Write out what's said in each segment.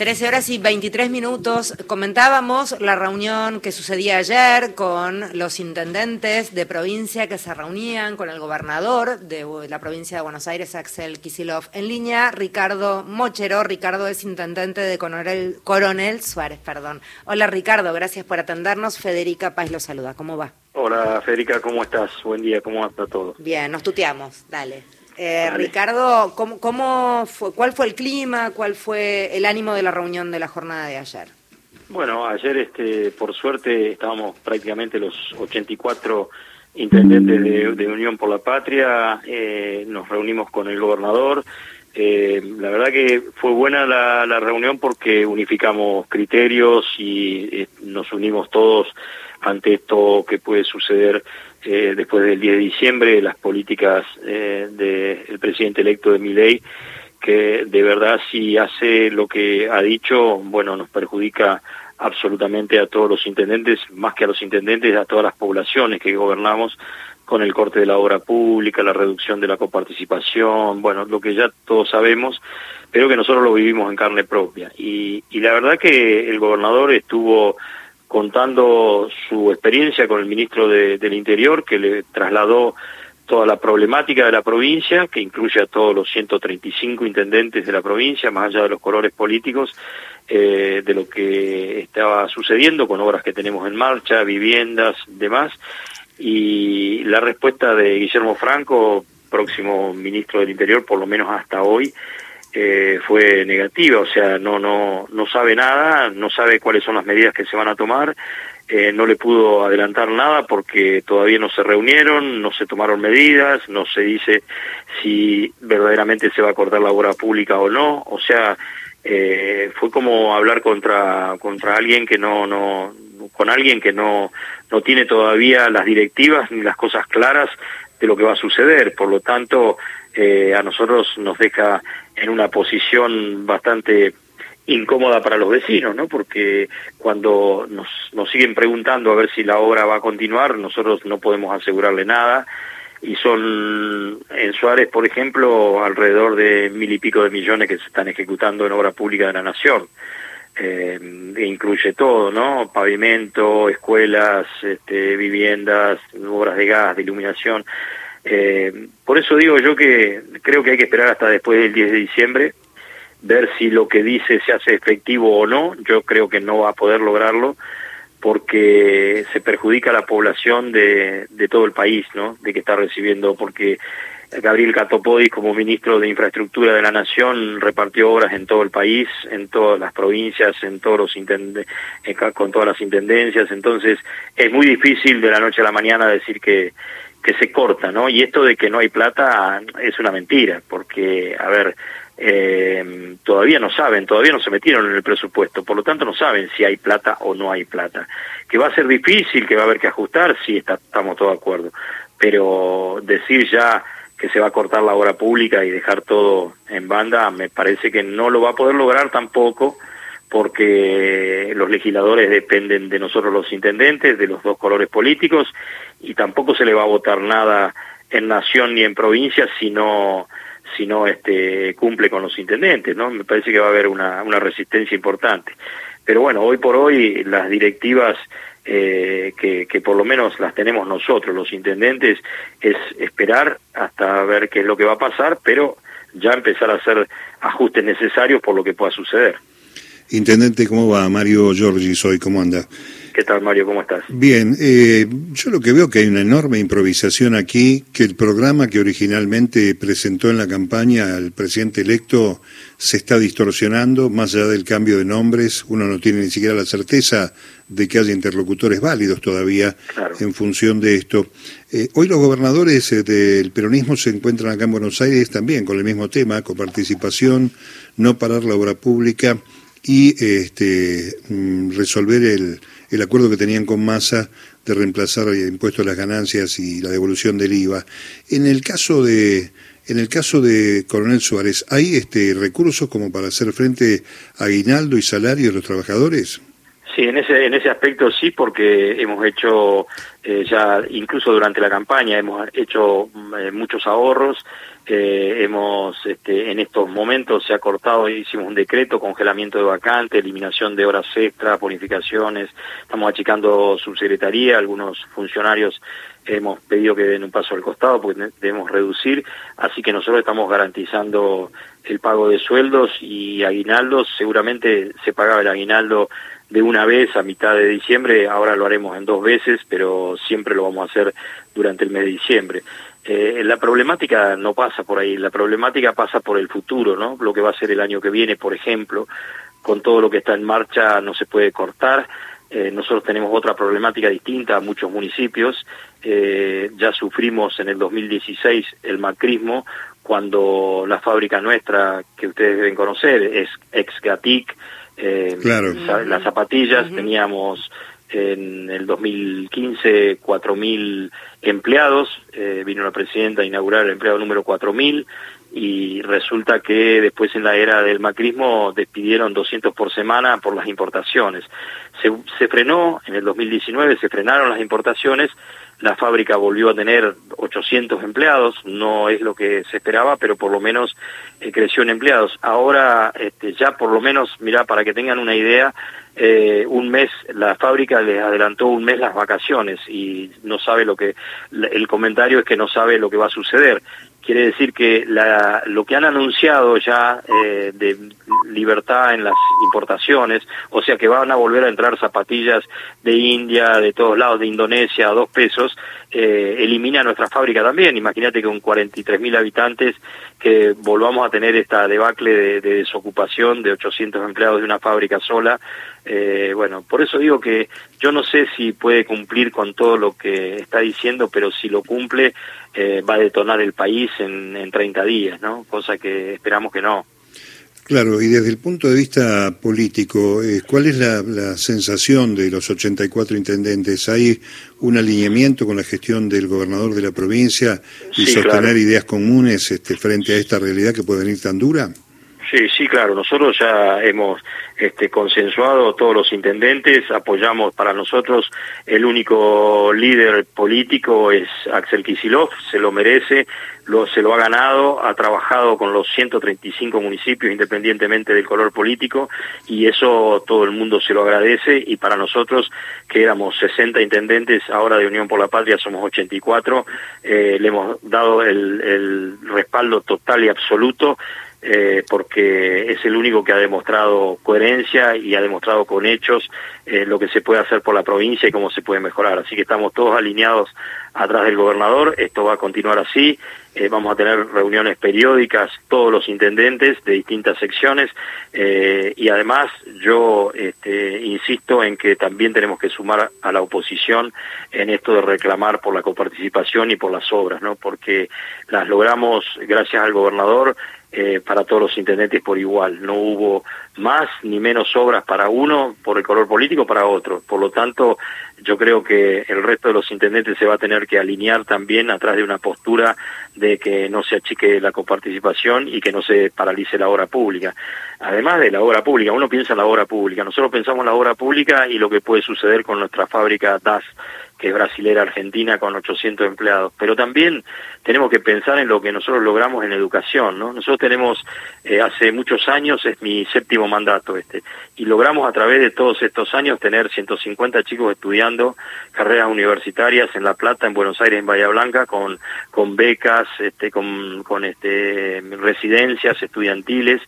13 horas y 23 minutos. Comentábamos la reunión que sucedía ayer con los intendentes de provincia que se reunían con el gobernador de la provincia de Buenos Aires, Axel Kisilov. En línea, Ricardo Mochero. Ricardo es intendente de Coronel, Coronel Suárez. Perdón. Hola Ricardo, gracias por atendernos. Federica Paz lo saluda. ¿Cómo va? Hola Federica, ¿cómo estás? Buen día, ¿cómo anda todo? Bien, nos tuteamos. Dale. Eh, Ricardo, ¿cómo, ¿cómo, fue, ¿cuál fue el clima? ¿Cuál fue el ánimo de la reunión de la jornada de ayer? Bueno, ayer, este, por suerte, estábamos prácticamente los 84 intendentes de, Unión por la Patria, eh, nos reunimos con el gobernador. Eh, la verdad que fue buena la, la reunión porque unificamos criterios y nos unimos todos ante esto que puede suceder eh, después del 10 de diciembre, las políticas eh, del presidente electo de Miley, que de verdad si hace lo que ha dicho, bueno, nos perjudica absolutamente a todos los intendentes, más que a los intendentes, a todas las poblaciones que gobernamos, con el corte de la obra pública, la reducción de la coparticipación, bueno, lo que ya todos sabemos, pero que nosotros lo vivimos en carne propia. Y, y la verdad que el gobernador estuvo contando su experiencia con el ministro del Interior, que le trasladó toda la problemática de la provincia, que incluye a todos los 135 intendentes de la provincia, más allá de los colores políticos, eh, de lo que estaba sucediendo con obras que tenemos en marcha, viviendas, demás. Y la respuesta de Guillermo Franco, próximo ministro del Interior, por lo menos hasta hoy, eh, fue negativa, o sea, no, no, no sabe nada, no sabe cuáles son las medidas que se van a tomar, eh, no le pudo adelantar nada porque todavía no se reunieron, no se tomaron medidas, no se dice si verdaderamente se va a cortar la obra pública o no, o sea, eh, fue como hablar contra, contra alguien que no, no, con alguien que no, no tiene todavía las directivas ni las cosas claras de lo que va a suceder, por lo tanto, eh, a nosotros nos deja en una posición bastante incómoda para los vecinos, ¿no? Porque cuando nos, nos siguen preguntando a ver si la obra va a continuar, nosotros no podemos asegurarle nada y son en Suárez, por ejemplo, alrededor de mil y pico de millones que se están ejecutando en obra pública de la nación. Eh, incluye todo, ¿no? Pavimento, escuelas, este, viviendas, obras de gas, de iluminación. Eh, por eso digo yo que creo que hay que esperar hasta después del 10 de diciembre, ver si lo que dice se hace efectivo o no. Yo creo que no va a poder lograrlo porque se perjudica a la población de, de todo el país, ¿no? De que está recibiendo, porque Gabriel Catopodis, como ministro de Infraestructura de la Nación, repartió obras en todo el país, en todas las provincias, en todos los con todas las intendencias. Entonces, es muy difícil de la noche a la mañana decir que, que se corta, ¿no? Y esto de que no hay plata es una mentira, porque, a ver, eh, todavía no saben, todavía no se metieron en el presupuesto, por lo tanto no saben si hay plata o no hay plata. Que va a ser difícil, que va a haber que ajustar, sí, está, estamos todos de acuerdo, pero decir ya que se va a cortar la obra pública y dejar todo en banda, me parece que no lo va a poder lograr tampoco, porque los legisladores dependen de nosotros los intendentes, de los dos colores políticos, y tampoco se le va a votar nada en nación ni en provincia si no, si no este, cumple con los intendentes, ¿no? Me parece que va a haber una, una resistencia importante. Pero bueno, hoy por hoy las directivas eh, que, que por lo menos las tenemos nosotros, los intendentes, es esperar hasta ver qué es lo que va a pasar, pero ya empezar a hacer ajustes necesarios por lo que pueda suceder. Intendente, ¿cómo va? Mario Giorgi soy, ¿cómo anda? ¿Qué tal, Mario? ¿Cómo estás? Bien, eh, yo lo que veo que hay una enorme improvisación aquí, que el programa que originalmente presentó en la campaña al presidente electo se está distorsionando, más allá del cambio de nombres, uno no tiene ni siquiera la certeza de que haya interlocutores válidos todavía en función de esto. Eh, hoy los gobernadores eh, del peronismo se encuentran acá en Buenos Aires también con el mismo tema, coparticipación, no parar la obra pública y este, mm, resolver el, el acuerdo que tenían con Massa de reemplazar el impuesto a las ganancias y la devolución del IVA. En el caso de en el caso de Coronel Suárez, ¿hay este recursos como para hacer frente a aguinaldo y salario de los trabajadores? Sí, en ese, en ese aspecto sí, porque hemos hecho eh, ya, incluso durante la campaña, hemos hecho eh, muchos ahorros, hemos, este, en estos momentos se ha cortado, hicimos un decreto, congelamiento de vacantes, eliminación de horas extras, bonificaciones, estamos achicando subsecretaría, algunos funcionarios hemos pedido que den un paso al costado porque debemos reducir, así que nosotros estamos garantizando el pago de sueldos y aguinaldos, seguramente se pagaba el aguinaldo de una vez a mitad de diciembre, ahora lo haremos en dos veces, pero siempre lo vamos a hacer durante el mes de diciembre. Eh, la problemática no pasa por ahí, la problemática pasa por el futuro, ¿no? Lo que va a ser el año que viene, por ejemplo, con todo lo que está en marcha no se puede cortar. Eh, nosotros tenemos otra problemática distinta a muchos municipios. Eh, ya sufrimos en el 2016 el macrismo cuando la fábrica nuestra, que ustedes deben conocer, es ex-GATIC, eh, claro. las zapatillas, teníamos en el 2015 4.000 empleados, eh, vino la presidenta a inaugurar el empleado número 4.000 y resulta que después en la era del macrismo despidieron 200 por semana por las importaciones. Se, se frenó, en el 2019 se frenaron las importaciones, la fábrica volvió a tener 800 empleados, no es lo que se esperaba, pero por lo menos eh, creció en empleados. Ahora este, ya por lo menos, mira, para que tengan una idea, eh, un mes, la fábrica les adelantó un mes las vacaciones y no sabe lo que, el comentario es que no sabe lo que va a suceder. Quiere decir que la, lo que han anunciado ya eh, de libertad en las importaciones, o sea que van a volver a entrar zapatillas de India, de todos lados, de Indonesia, a dos pesos, eh, elimina nuestra fábrica también. Imagínate con 43.000 habitantes que volvamos a tener esta debacle de, desocupación de 800 empleados de una fábrica sola. Eh, bueno, por eso digo que yo no sé si puede cumplir con todo lo que está diciendo, pero si lo cumple eh, va a detonar el país en, en 30 días, ¿no? Cosa que esperamos que no. Claro, y desde el punto de vista político, eh, ¿cuál es la, sensación de los 84 intendentes? ¿Hay un alineamiento con la gestión del gobernador de la provincia y sostener ideas comunes este, frente a esta realidad que puede venir tan dura? Sí, sí, claro. Nosotros ya hemos este, consensuado, todos los intendentes, apoyamos para nosotros el único líder político es Axel Kisilov, se lo merece, lo, se lo ha ganado, ha trabajado con los 135 municipios independientemente del color político y eso todo el mundo se lo agradece y para nosotros que éramos 60 intendentes, ahora de Unión por la Patria somos 84, eh, le hemos dado el, el respaldo total y absoluto eh, porque es el único que ha demostrado coherencia y ha demostrado con hechos eh, lo que se puede hacer por la provincia y cómo se puede mejorar. Así que estamos todos alineados atrás del gobernador, esto va a continuar así, eh, vamos a tener reuniones periódicas, todos los intendentes de distintas secciones y además yo este, insisto en que también tenemos que sumar a la oposición en esto de reclamar por la coparticipación y por las obras, ¿no? porque las logramos gracias al gobernador eh, para todos los intendentes por igual. No hubo más ni menos obras para uno por el color político para otro. Por lo tanto, yo creo que el resto de los intendentes se va a tener que alinear también atrás de una postura de que no se achique la coparticipación y que no se paralice la obra pública. Además de la obra pública, uno piensa en la obra pública. Nosotros pensamos en la obra pública y lo que puede suceder con nuestra fábrica DAS que es brasilera argentina con 800 empleados. Pero también tenemos que pensar en lo que nosotros logramos en educación, ¿no? Nosotros tenemos, eh, hace muchos años, es mi séptimo mandato este, y logramos a través de todos estos años tener 150 chicos estudiando carreras universitarias en La Plata, en Buenos Aires, en Bahía Blanca, con, con becas, este, con, con este, residencias estudiantiles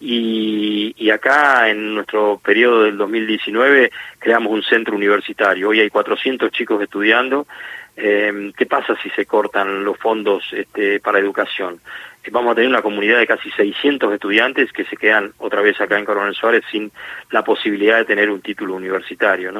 y, acá en nuestro periodo del 2019 creamos un centro universitario. Hoy hay 400 chicos estudiando. Eh, ¿Qué pasa si se cortan los fondos este, para educación? Eh, vamos a tener una comunidad de casi 600 estudiantes que se quedan otra vez acá en Coronel Suárez sin la posibilidad de tener un título universitario.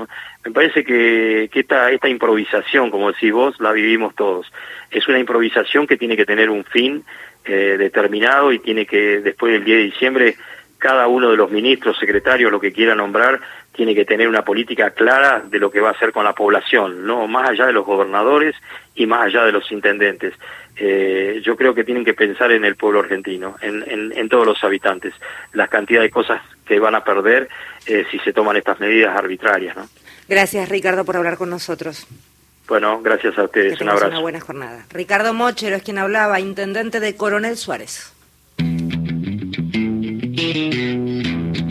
Me parece que, esta improvisación, como decís vos, la vivimos todos. Es una improvisación que tiene que tener un fin eh, determinado y tiene que, después del 10 de diciembre, cada uno de los ministros, secretarios, lo que quiera nombrar, tiene que tener una política clara de lo que va a hacer con la población, no más allá de los gobernadores y más allá de los intendentes. Eh, yo creo que tienen que pensar en el pueblo argentino, en, en, todos los habitantes, la cantidad de cosas que van a perder eh, si se toman estas medidas arbitrarias. ¿no? Gracias, Ricardo, por hablar con nosotros. Bueno, gracias a ustedes. un abrazo. Una buena jornada. Ricardo Mochero es quien hablaba, intendente de Coronel Suárez.